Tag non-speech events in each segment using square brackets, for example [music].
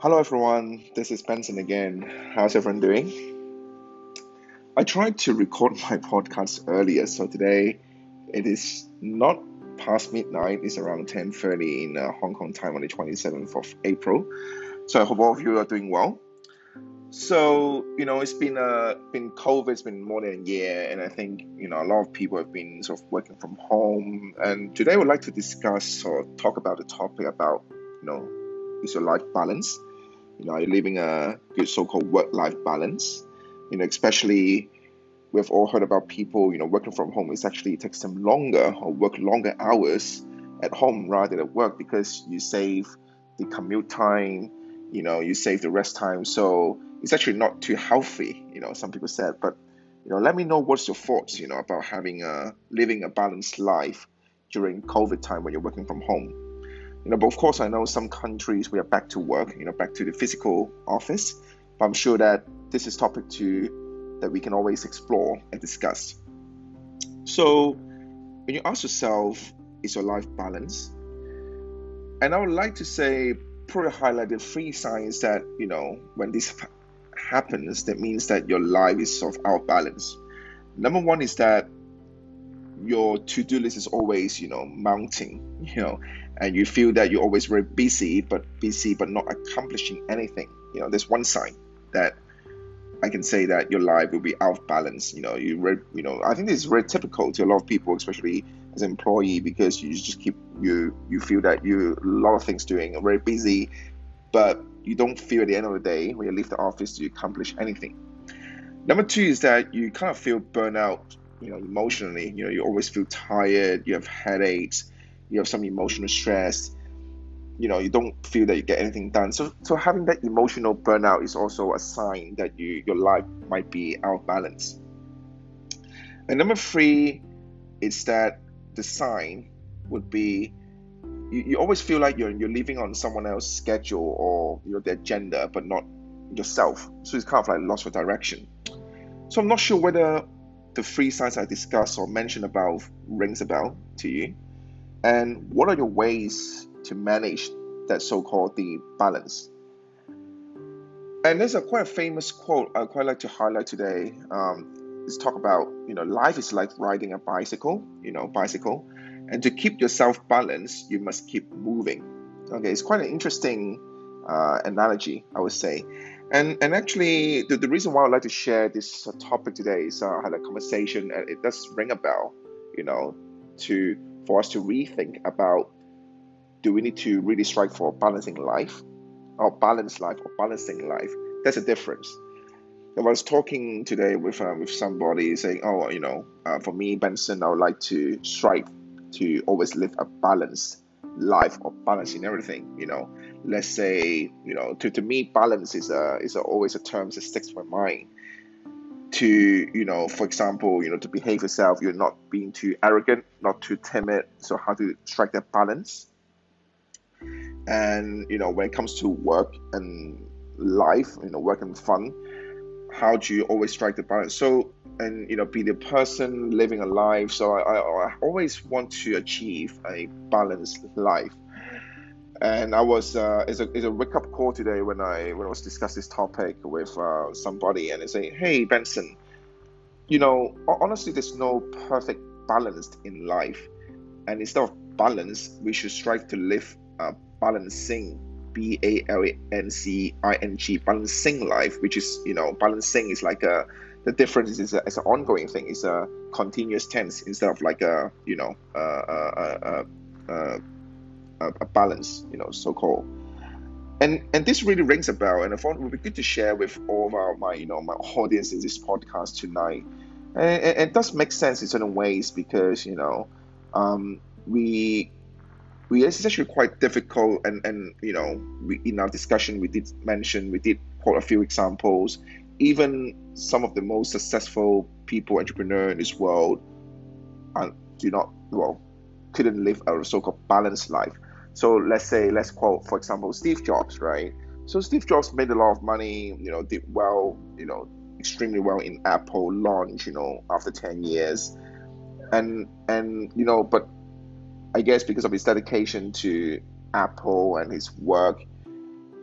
Hello, everyone. This is Benson again. How's everyone doing? I tried to record [laughs] my podcast earlier, so today it is not past midnight. It's around 10:30 in uh, Hong Kong time on the 27th of April. So I hope all of you are doing well. So you know, it's been uh, been COVID. It's been more than a year, and I think you know a lot of people have been sort of working from home. And today, I would like to discuss or talk about the topic about you know is your life balance you know, are you living a good so-called work-life balance? You know, especially we've all heard about people, you know, working from home. It's actually it takes them longer or work longer hours at home rather than at work because you save the commute time, you know, you save the rest time. So it's actually not too healthy, you know, some people said. But you know, let me know what's your thoughts, you know, about having a living a balanced life during COVID time when you're working from home. You know, but of course, I know some countries we are back to work, you know, back to the physical office. But I'm sure that this is topic two that we can always explore and discuss. So, when you ask yourself, is your life balanced? And I would like to say, probably highlight the three signs that you know when this happens, that means that your life is sort of out of balance. Number one is that your to-do list is always you know mounting [laughs] you know and you feel that you're always very busy but busy but not accomplishing anything you know there's one sign that I can say that your life will be out of balance. You know, you re- you know, I think this is very typical to a lot of people, especially as an employee, because you just keep you you feel that you a lot of things doing, very busy, but you don't feel at the end of the day when you leave the office to accomplish anything. Number two is that you kind of feel burnout you know, emotionally. You know, you always feel tired, you have headaches, you have some emotional stress. You know, you don't feel that you get anything done. So, so having that emotional burnout is also a sign that you your life might be out of balance. And number three is that the sign would be you, you always feel like you're you're living on someone else's schedule or you know their agenda, but not yourself. So it's kind of like lost for direction. So I'm not sure whether the three signs I discussed or mentioned above rings a bell to you? And what are your ways to manage that so-called the balance? And there's a quite famous quote I quite like to highlight today. Um, it's talk about you know life is like riding a bicycle, you know bicycle, and to keep yourself balanced, you must keep moving. Okay, it's quite an interesting uh, analogy, I would say. And and actually, the, the reason why I'd like to share this uh, topic today is uh, I had a conversation, and it does ring a bell, you know, to for us to rethink about do we need to really strive for balancing life, or balanced life, or balancing life? There's a difference. I was talking today with uh, with somebody saying, oh, you know, uh, for me, Benson, I would like to strive to always live a balanced life or balance in everything, you know let's say you know to, to me balance is a is a, always a term that sticks to my mind to you know for example you know to behave yourself you're not being too arrogant not too timid. So how to strike that balance. And you know when it comes to work and life you know work and fun how do you always strike the balance? So and you know be the person living a life. So i, I, I always want to achieve a balanced life and I was uh, it's a it's a wake up call today when I when I was discussing this topic with uh, somebody and they say, hey Benson, you know honestly there's no perfect balance in life, and instead of balance we should strive to live a balancing B A L A N C I N G balancing life, which is you know balancing is like a the difference is it's an ongoing thing. It's a continuous tense instead of like a you know uh, uh, uh, uh a, a balance, you know, so called. And and this really rings a bell, and I thought it would be good to share with all of our my you know my audience in this podcast tonight. And, and it does make sense in certain ways because you know um, we we it's actually quite difficult and and you know we, in our discussion we did mention we did quote a few examples even some of the most successful people entrepreneur in this world are, do not well couldn't live a so-called balanced life so let's say, let's quote, for example, Steve Jobs, right? So Steve Jobs made a lot of money, you know, did well, you know, extremely well in Apple launch, you know, after 10 years. And, and, you know, but I guess because of his dedication to Apple and his work,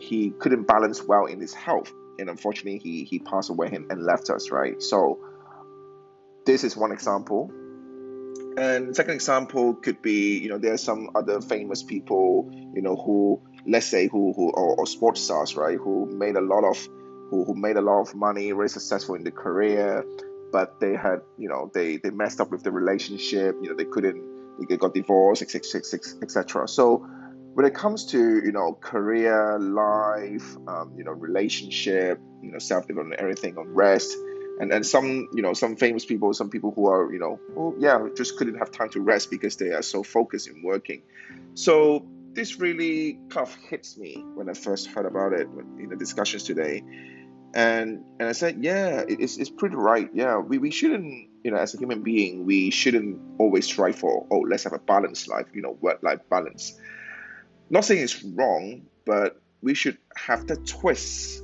he couldn't balance well in his health, and unfortunately, he he passed away and, and left us. Right. So this is one example. And second example could be, you know, there are some other famous people, you know, who let's say who who or, or sports stars, right, who made a lot of who, who made a lot of money, very successful in their career, but they had, you know, they they messed up with the relationship, you know, they couldn't, they got divorced, etc. So when it comes to you know career, life, um, you know, relationship, you know, self development, everything on rest and and some you know some famous people some people who are you know oh yeah just couldn't have time to rest because they are so focused in working. So this really kind of hits me when i first heard about it in the discussions today. And and i said yeah it's, it's pretty right. Yeah we, we shouldn't you know as a human being we shouldn't always strive for oh let's have a balanced life you know work life balance. Not saying it's wrong but we should have the twist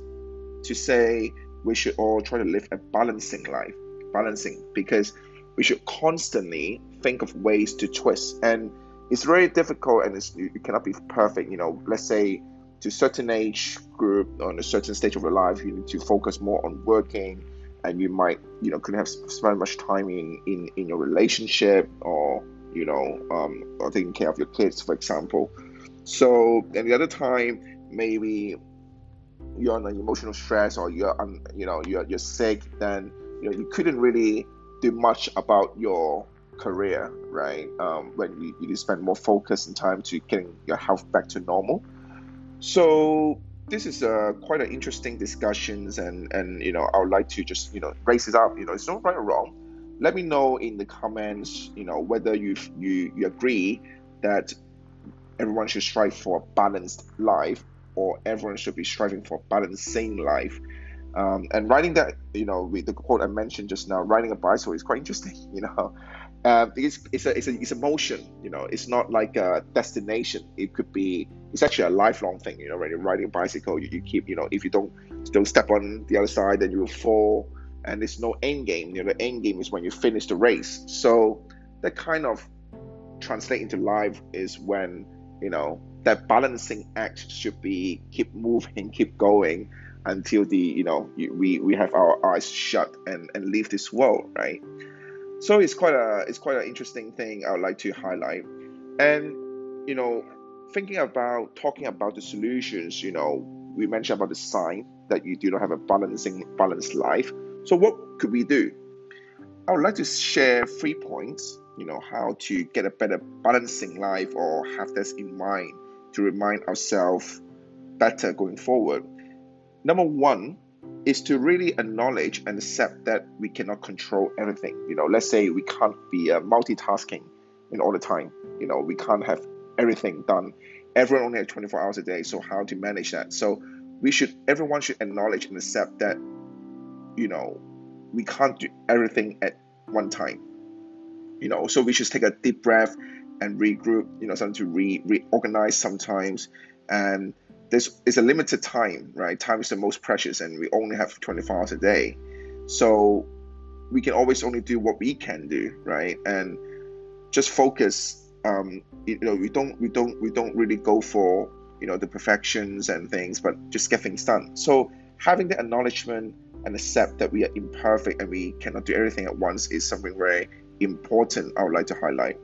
to say we should all try to live a balancing life, balancing, because we should constantly think of ways to twist. And it's very difficult and it's, you cannot be perfect. You know, let's say to certain age group on a certain stage of your life, you need to focus more on working and you might, you know, couldn't have spent much time in, in, in your relationship or, you know, um, or taking care of your kids, for example. So, and the other time, maybe you're under emotional stress or you're un, you know you're you're sick, then you know you couldn't really do much about your career, right? Um, when you, you spend more focus and time to getting your health back to normal. So this is a quite an interesting discussions, and and you know I would like to just you know raise it up. You know, it's not right or wrong. Let me know in the comments, you know, whether you you you agree that everyone should strive for a balanced life or everyone should be striving for a balancing life. Um, and riding that, you know, with the quote I mentioned just now, riding a bicycle is quite interesting. [laughs] You know, um, it's it's a, it's a it's a motion. You know, it's not like a destination. It could be it's actually a lifelong thing. You know, when you're riding a bicycle, you, you keep you know if you don't don't step on the other side, then you will fall. And there's no end game. You know, the end game is when you finish the race. So that kind of translate into life is when you know that balancing act should be keep moving, keep going until the you know we we have our eyes shut and and leave this world, right? So it's quite a it's quite an interesting thing I would like to highlight, and you know thinking about talking about the solutions, you know we mentioned about the sign that you do not have a balancing balanced life. So what could we do? I would like to share three points, you know, how to get a better balancing life or have this in mind to remind ourselves better going forward. Number one is to really acknowledge and accept that we cannot control everything. You know, let's say we can't be uh, multitasking in all the time. You know, we can't have everything done. Everyone only has 24 hours a day, so how to manage that? So we should, everyone should acknowledge and accept that, you know, we can't do everything at one time. You know, so we should take a deep breath and regroup, you know, something to re reorganize sometimes. And this is a limited time, right? Time is the most precious, and we only have 24 hours a day. So we can always only do what we can do, right? And just focus. Um, you know, we don't, we don't, we don't really go for you know the perfections and things, but just get things done. So having the acknowledgement and accept that we are imperfect and we cannot do everything at once is something very important. I would like to highlight.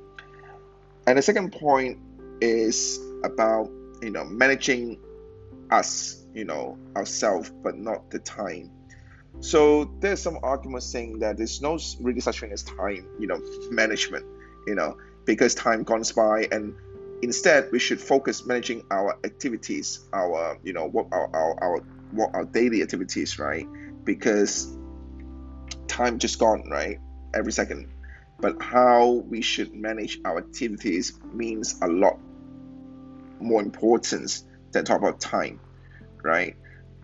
And the second point is about you know managing us, you know, ourselves, but not the time. So there's some arguments saying that there's no really such thing as time, you know, management, you know, because time goes by and instead we should focus managing our activities, our you know what our our, our what our daily activities, right? Because time just gone, right? Every second but how we should manage our activities means a lot more importance than talk about time, right?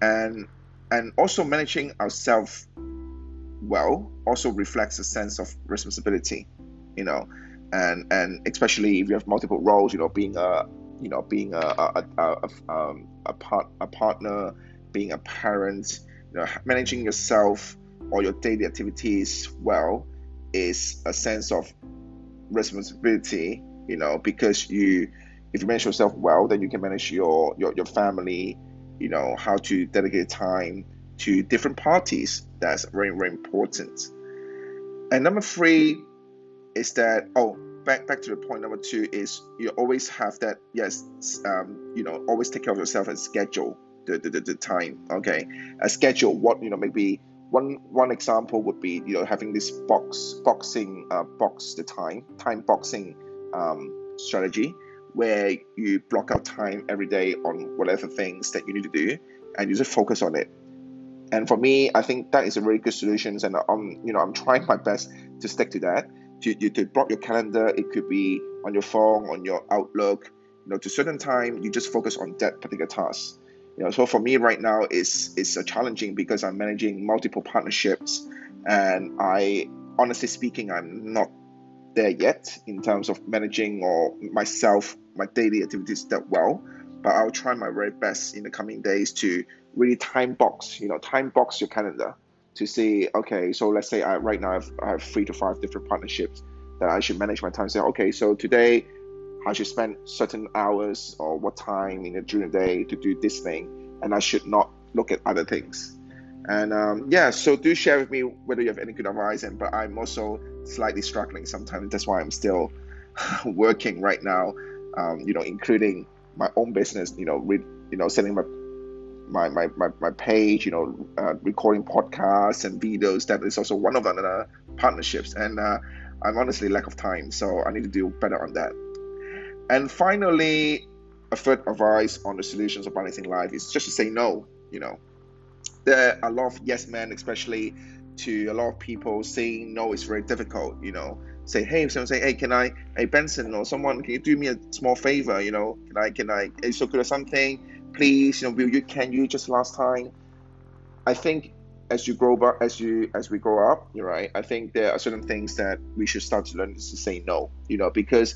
And and also managing ourselves well also reflects a sense of responsibility, you know, and and especially if you have multiple roles, you know, being a you know being a a, a, a, um, a part a partner, being a parent, you know, managing yourself or your daily activities well is a sense of responsibility, you know, because you if you manage yourself well, then you can manage your your, your family, you know, how to dedicate time to different parties. That's very, very important. And number three is that, oh, back back to the point number two is you always have that, yes, um, you know, always take care of yourself and schedule the, the, the, the time. Okay. A schedule what, you know, maybe one one example would be you know having this box boxing uh, box the time time boxing um, strategy where you block out time every day on whatever things that you need to do and you just focus on it. And for me i think that is a very good solution and i'm you know i'm trying my best to stick to that. To, to block your calendar it could be on your phone on your outlook you know to certain time you just focus on that particular task you know so for me right now it's it's a challenging because i'm managing multiple partnerships and i honestly speaking i'm not there yet in terms of managing or myself my daily activities that well but i'll try my very best in the coming days to really time box you know time box your calendar to see okay so let's say i right now I have, I have three to five different partnerships that i should manage my time. Say okay so today I should spend certain hours or what time in the during the day to do this thing, and I should not look at other things. And um, yeah, so do share with me whether you have any good advice. And but I'm also slightly struggling sometimes. That's why I'm still [laughs] working right now. Um, you know, including my own business. You know, re- you know, setting my my, my, my, my page, you know, uh, recording podcasts and videos. That is also one of the partnerships. And uh, I'm honestly lack of time, so I need to do better on that. And finally, a third advice on the solutions of balancing life is just to say no. You know, there are a lot of yes men, especially to a lot of people, saying no is very difficult. You know, say hey, someone say hey, can I, hey Benson or someone, can you do me a small favor? You know, can I, can I, is so good at something? Please, you know, will you, can you just last time? I think as you grow up, as you as we grow up, you're right. I think there are certain things that we should start to learn is to say no. You know, because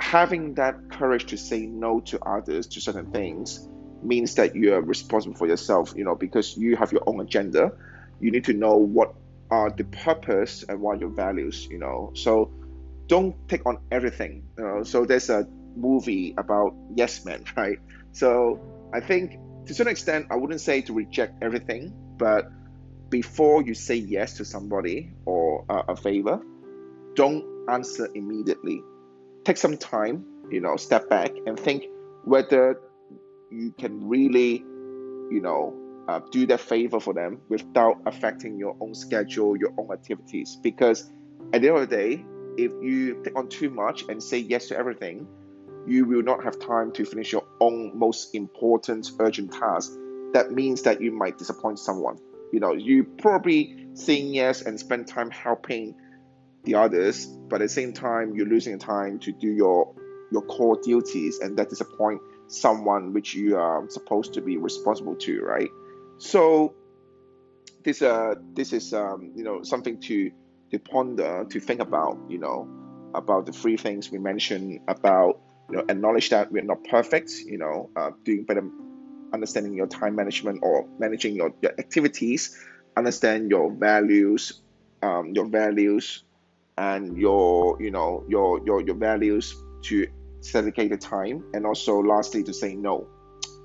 having that courage to say no to others to certain things means that you are responsible for yourself you know because you have your own agenda. You need to know what are the purpose and what are your values you know. So don't take on everything you know. So there's a movie about yes men [laughs] right? So i think to a certain extent i wouldn't say to reject everything but before you say yes to somebody or uh, a favor don't answer immediately take some time, you know, step back and think whether you can really, you know, uh, do that favor for them without affecting your own schedule, your own activities. Because at the end of the day, if you take on too much and say yes to everything, you will not have time to finish your own most important urgent task. That means that you might disappoint someone. You know, you probably saying yes and spend time helping the others, but at the same time, you're losing time to do your your core duties, and that disappoint someone which you are supposed to be responsible to, right? So this uh this is um you know something to to ponder, to think about, you know, about the three things we mentioned about you know acknowledge that we're not perfect, you know, uh, doing better understanding your time management or managing your, your activities, understand your values, um, your values and your you know your your your values to dedicate the time and also lastly to say no.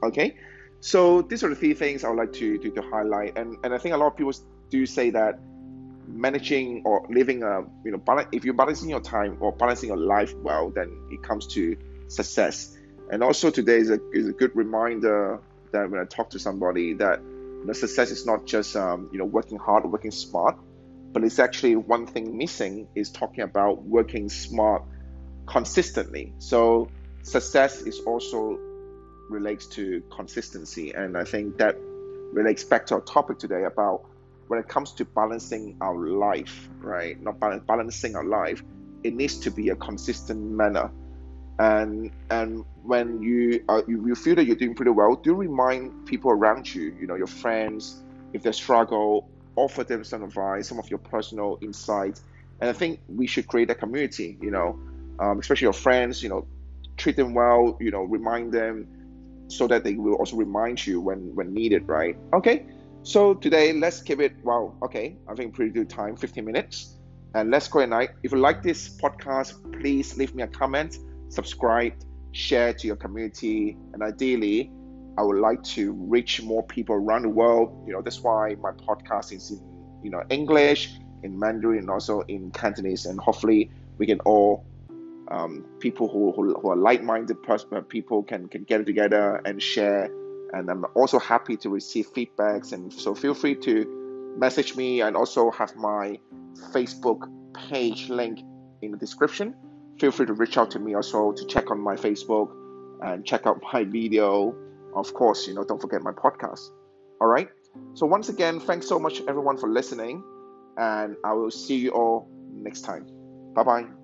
Okay? So these are the three things i would like to, to, to highlight. And and i think a lot of people do say that managing or living a you know balance, if you're balancing your time or balancing your life well then it comes to success. And also today is a, is a good reminder that when i talk to somebody that you know, success is not just um, you know working hard or working smart but it's actually one thing missing is talking about working smart consistently. So success is also relates to consistency, and I think that relates back to our topic today about when it comes to balancing our life, right? Not balance, balancing our life, it needs to be a consistent manner. And and when you uh, you, you feel that you're doing pretty well, do remind people around you, you know, your friends, if they struggle offer them some advice, some of your personal insights. And I think we should create a community, you know, um, especially your friends, you know, treat them well, you know, remind them so that they will also remind you when, when needed, right? Okay. So today, let's keep it, wow, okay, I think pretty good time, 15 minutes. And let's go at night. If you like this podcast, please leave me a comment, subscribe, share to your community, and ideally, I would like to reach more people around the world. You know, that's why my podcast is in you know English, in Mandarin, and also in Cantonese. And hopefully, we can all um, people who, who, who are like-minded uh, people can can get together and share. And I'm also happy to receive feedbacks. And so feel free to message me. And also have my Facebook page link in the description. Feel free to reach out to me also to check on my Facebook and check out my video. Of course, you know, don't forget my podcast. All right. So once again, thanks so much everyone for listening, and I will see you all next time. Bye bye.